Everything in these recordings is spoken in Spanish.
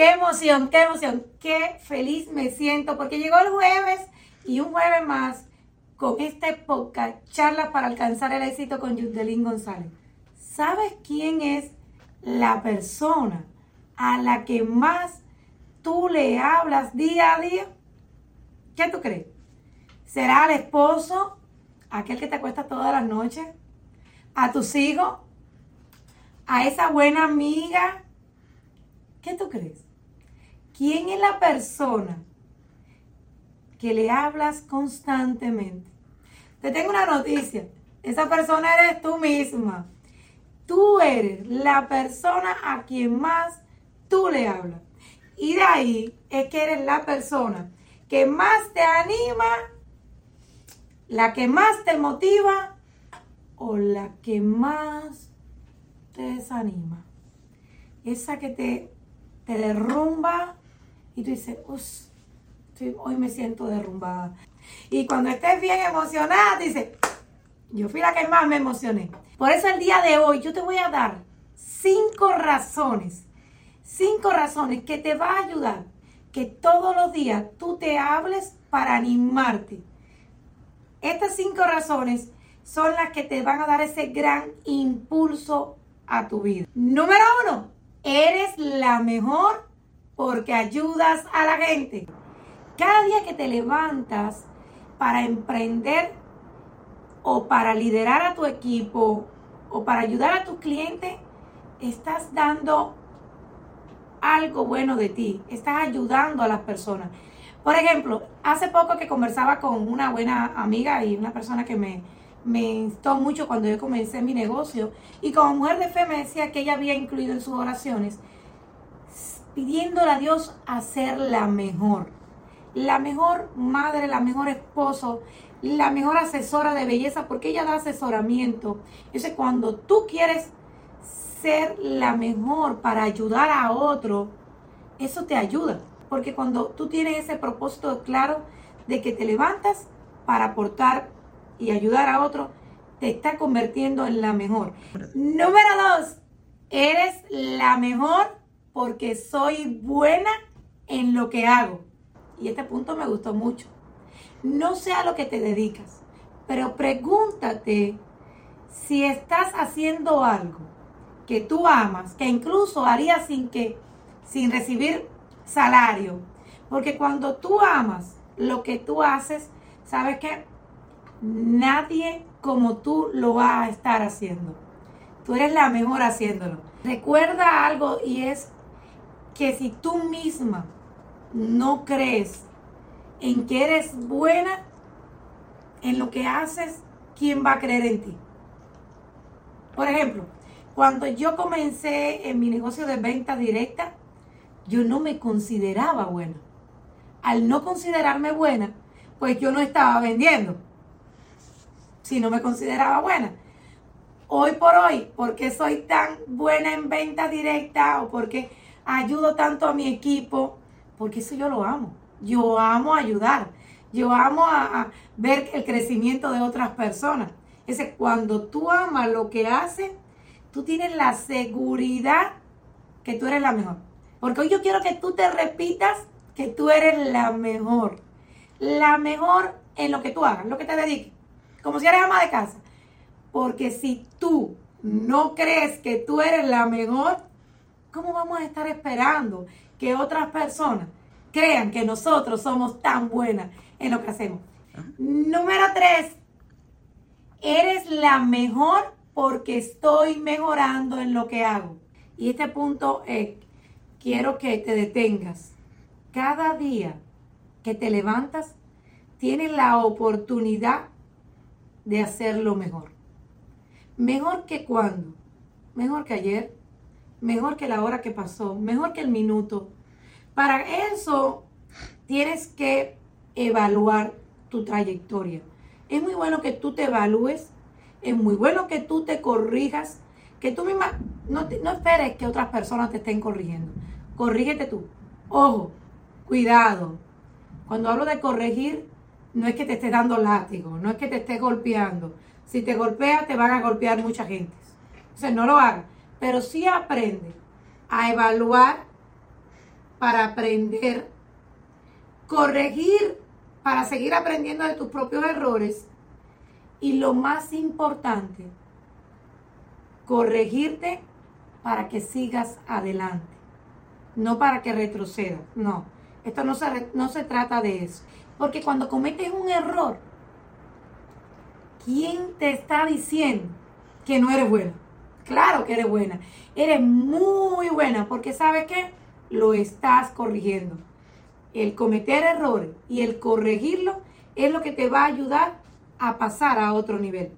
Qué emoción, qué emoción, qué feliz me siento porque llegó el jueves y un jueves más con este podcast, charla para alcanzar el éxito con Yudelín González. ¿Sabes quién es la persona a la que más tú le hablas día a día? ¿Qué tú crees? ¿Será el esposo, aquel que te acuesta todas las noches? ¿A tus hijos? ¿A esa buena amiga? ¿Qué tú crees? ¿Quién es la persona que le hablas constantemente? Te tengo una noticia. Esa persona eres tú misma. Tú eres la persona a quien más tú le hablas. Y de ahí es que eres la persona que más te anima, la que más te motiva o la que más te desanima. Esa que te, te derrumba y tú dices, hoy me siento derrumbada. Y cuando estés bien emocionada, dices, yo fui la que más me emocioné. Por eso el día de hoy yo te voy a dar cinco razones, cinco razones que te va a ayudar que todos los días tú te hables para animarte. Estas cinco razones son las que te van a dar ese gran impulso a tu vida. Número uno, eres la mejor porque ayudas a la gente. Cada día que te levantas para emprender o para liderar a tu equipo o para ayudar a tus clientes, estás dando algo bueno de ti, estás ayudando a las personas. Por ejemplo, hace poco que conversaba con una buena amiga y una persona que me, me instó mucho cuando yo comencé mi negocio y como mujer de fe me decía que ella había incluido en sus oraciones pidiéndole a Dios hacer la mejor. La mejor madre, la mejor esposo, la mejor asesora de belleza, porque ella da asesoramiento. Entonces, cuando tú quieres ser la mejor para ayudar a otro, eso te ayuda. Porque cuando tú tienes ese propósito claro de que te levantas para aportar y ayudar a otro, te está convirtiendo en la mejor. Número dos, eres la mejor porque soy buena en lo que hago. Y este punto me gustó mucho. No sé a lo que te dedicas, pero pregúntate si estás haciendo algo que tú amas, que incluso harías sin que sin recibir salario, porque cuando tú amas lo que tú haces, sabes que nadie como tú lo va a estar haciendo. Tú eres la mejor haciéndolo. Recuerda algo y es que si tú misma no crees en que eres buena en lo que haces, ¿quién va a creer en ti? Por ejemplo, cuando yo comencé en mi negocio de venta directa, yo no me consideraba buena. Al no considerarme buena, pues yo no estaba vendiendo. Si no me consideraba buena. Hoy por hoy, porque soy tan buena en venta directa o porque ayudo tanto a mi equipo, porque eso yo lo amo. Yo amo ayudar. Yo amo a, ver el crecimiento de otras personas. Ese, cuando tú amas lo que haces, tú tienes la seguridad que tú eres la mejor. Porque hoy yo quiero que tú te repitas que tú eres la mejor. La mejor en lo que tú hagas, lo que te dediques. Como si eres ama de casa. Porque si tú no crees que tú eres la mejor, ¿Cómo vamos a estar esperando que otras personas crean que nosotros somos tan buenas en lo que hacemos? Número tres, eres la mejor porque estoy mejorando en lo que hago. Y este punto es, quiero que te detengas. Cada día que te levantas, tienes la oportunidad de hacerlo mejor. Mejor que cuando, mejor que ayer, mejor que la hora que pasó, mejor que el minuto. Para eso tienes que evaluar tu trayectoria. Es muy bueno que tú te evalúes, es muy bueno que tú te corrijas, que tú misma no, no esperes que otras personas te estén corrigiendo. Corrígete tú. Ojo, cuidado. Cuando hablo de corregir, no es que te estés dando látigo, no es que te estés golpeando. Si te golpeas, te van a golpear mucha gente. O sea, no lo hagas pero sí aprende a evaluar para aprender, corregir para seguir aprendiendo de tus propios errores y lo más importante, corregirte para que sigas adelante, no para que retrocedas, no. Esto no se, no se trata de eso. Porque cuando cometes un error, ¿quién te está diciendo que no eres buena? Claro que eres buena. Eres muy buena porque sabes que lo estás corrigiendo. El cometer errores y el corregirlo es lo que te va a ayudar a pasar a otro nivel.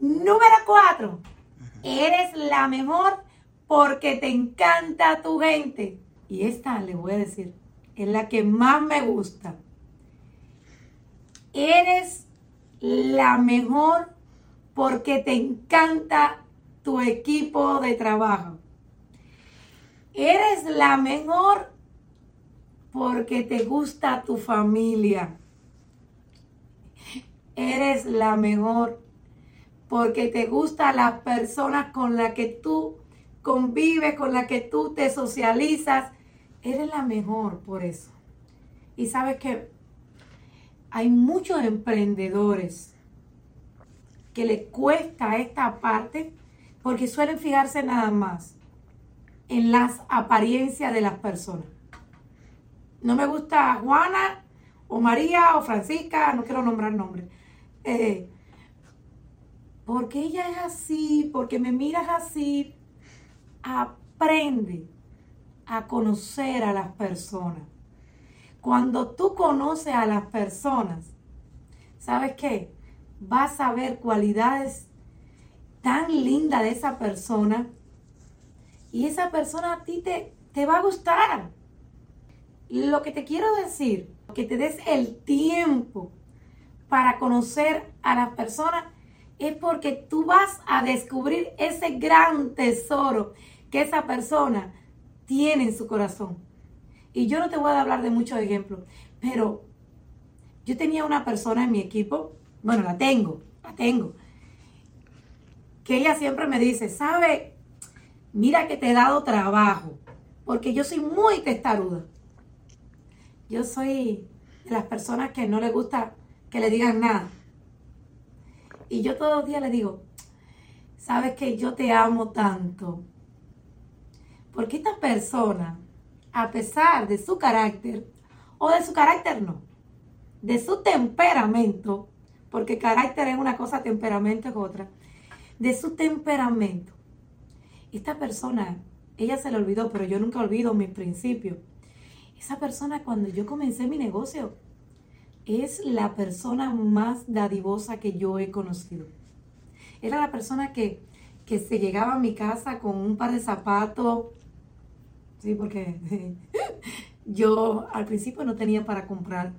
Número cuatro, eres la mejor porque te encanta tu gente. Y esta, le voy a decir, es la que más me gusta. Eres la mejor porque te encanta tu equipo de trabajo. Eres la mejor porque te gusta tu familia. Eres la mejor porque te gustan las personas con las que tú convives, con las que tú te socializas. Eres la mejor por eso. Y sabes que hay muchos emprendedores que les cuesta esta parte porque suelen fijarse nada más en las apariencias de las personas. No me gusta Juana o María o Francisca, no quiero nombrar nombres. Eh, porque ella es así, porque me miras así, aprende a conocer a las personas. Cuando tú conoces a las personas, ¿sabes qué? Vas a ver cualidades tan lindas de esa persona y esa persona a ti te, te va a gustar. Lo que te quiero decir, que te des el tiempo para conocer a las personas, es porque tú vas a descubrir ese gran tesoro que esa persona tiene en su corazón. Y yo no te voy a hablar de muchos ejemplos, pero yo tenía una persona en mi equipo, bueno, la tengo, la tengo, que ella siempre me dice, ¿sabe? Mira que te he dado trabajo, porque yo soy muy testaruda. Yo soy de las personas que no le gusta que le digan nada. Y yo todos los días le digo, sabes que yo te amo tanto. Porque esta persona a pesar de su carácter, o de su carácter no, de su temperamento, porque carácter es una cosa, temperamento es otra, de su temperamento. Esta persona, ella se le olvidó, pero yo nunca olvido mis principios. Esa persona cuando yo comencé mi negocio es la persona más dadivosa que yo he conocido. Era la persona que, que se llegaba a mi casa con un par de zapatos, Sí, porque yo al principio no tenía para comprar.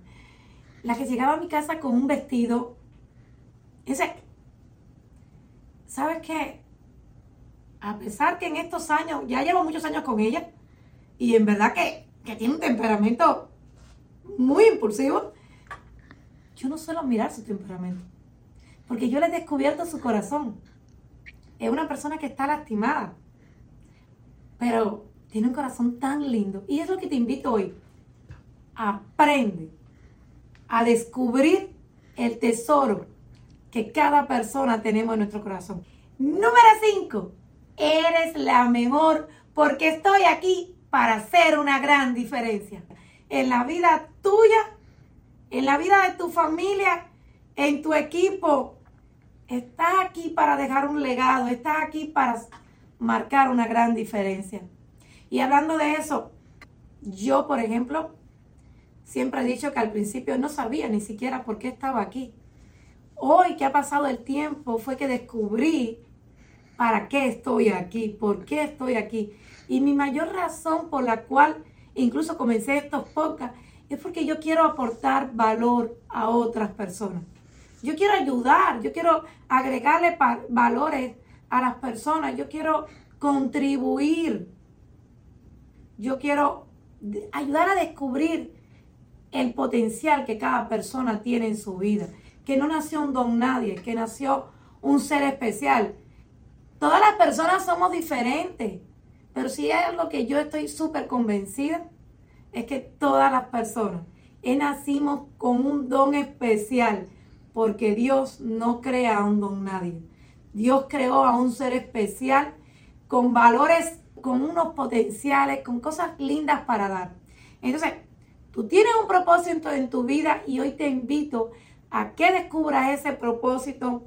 La que llegaba a mi casa con un vestido, ese, ¿sabes qué? A pesar que en estos años, ya llevo muchos años con ella, y en verdad que, que tiene un temperamento muy impulsivo, yo no suelo mirar su temperamento, porque yo le he descubierto su corazón. Es una persona que está lastimada, pero tiene un corazón tan lindo. Y es lo que te invito hoy. Aprende a descubrir el tesoro que cada persona tenemos en nuestro corazón. Número 5. Eres la mejor porque estoy aquí para hacer una gran diferencia. En la vida tuya, en la vida de tu familia, en tu equipo. Estás aquí para dejar un legado, estás aquí para marcar una gran diferencia. Y hablando de eso, yo, por ejemplo, siempre he dicho que al principio no sabía ni siquiera por qué estaba aquí. Hoy que ha pasado el tiempo fue que descubrí para qué estoy aquí, por qué estoy aquí. Y mi mayor razón por la cual incluso comencé estos podcasts es porque yo quiero aportar valor a otras personas. Yo quiero ayudar, yo quiero agregarle valores a las personas, yo quiero contribuir yo quiero ayudar a descubrir el potencial que cada persona tiene en su vida. Que no nació un don nadie, que nació un ser especial. Todas las personas somos diferentes, pero si hay algo que yo estoy súper convencida, es que todas las personas nacimos con un don especial, porque Dios no crea un don nadie. Dios creó a un ser especial con valores, con unos potenciales, con cosas lindas para dar. Entonces, tú tienes un propósito en tu vida y hoy te invito a que descubras ese propósito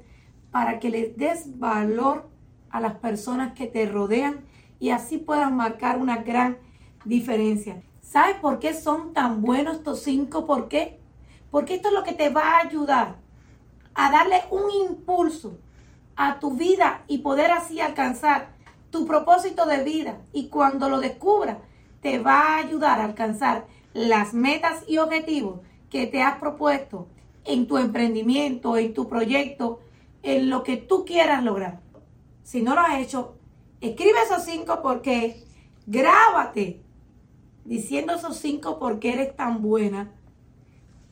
para que les des valor a las personas que te rodean y así puedan marcar una gran diferencia. ¿Sabes por qué son tan buenos estos cinco? ¿Por qué? Porque esto es lo que te va a ayudar a darle un impulso a tu vida y poder así alcanzar tu propósito de vida. Y cuando lo descubras, te va a ayudar a alcanzar las metas y objetivos que te has propuesto en tu emprendimiento, en tu proyecto, en lo que tú quieras lograr. Si no lo has hecho, escribe esos cinco porque grábate diciendo esos cinco porque eres tan buena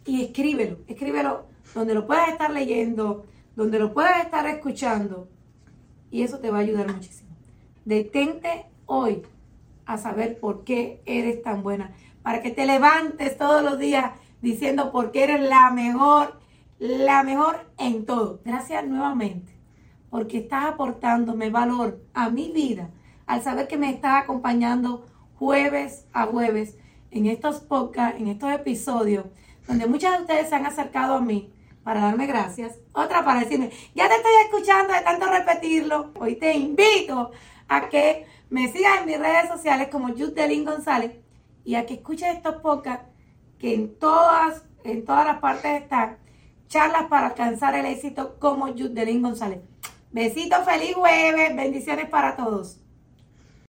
y escríbelo, escríbelo donde lo puedas estar leyendo, donde lo puedas estar escuchando y eso te va a ayudar muchísimo. Detente hoy a saber por qué eres tan buena, para que te levantes todos los días diciendo por qué eres la mejor, la mejor en todo. Gracias nuevamente, porque estás aportándome valor a mi vida al saber que me estás acompañando jueves a jueves en estos podcasts, en estos episodios, donde muchas de ustedes se han acercado a mí para darme gracias, otra para decirme, ya te estoy escuchando de tanto repetirlo. Hoy te invito a que me sigas en mis redes sociales como Judelín González y a que escuches estos podcasts que en todas, en todas las partes están charlas para alcanzar el éxito como Judelín González. Besitos, feliz jueves, bendiciones para todos.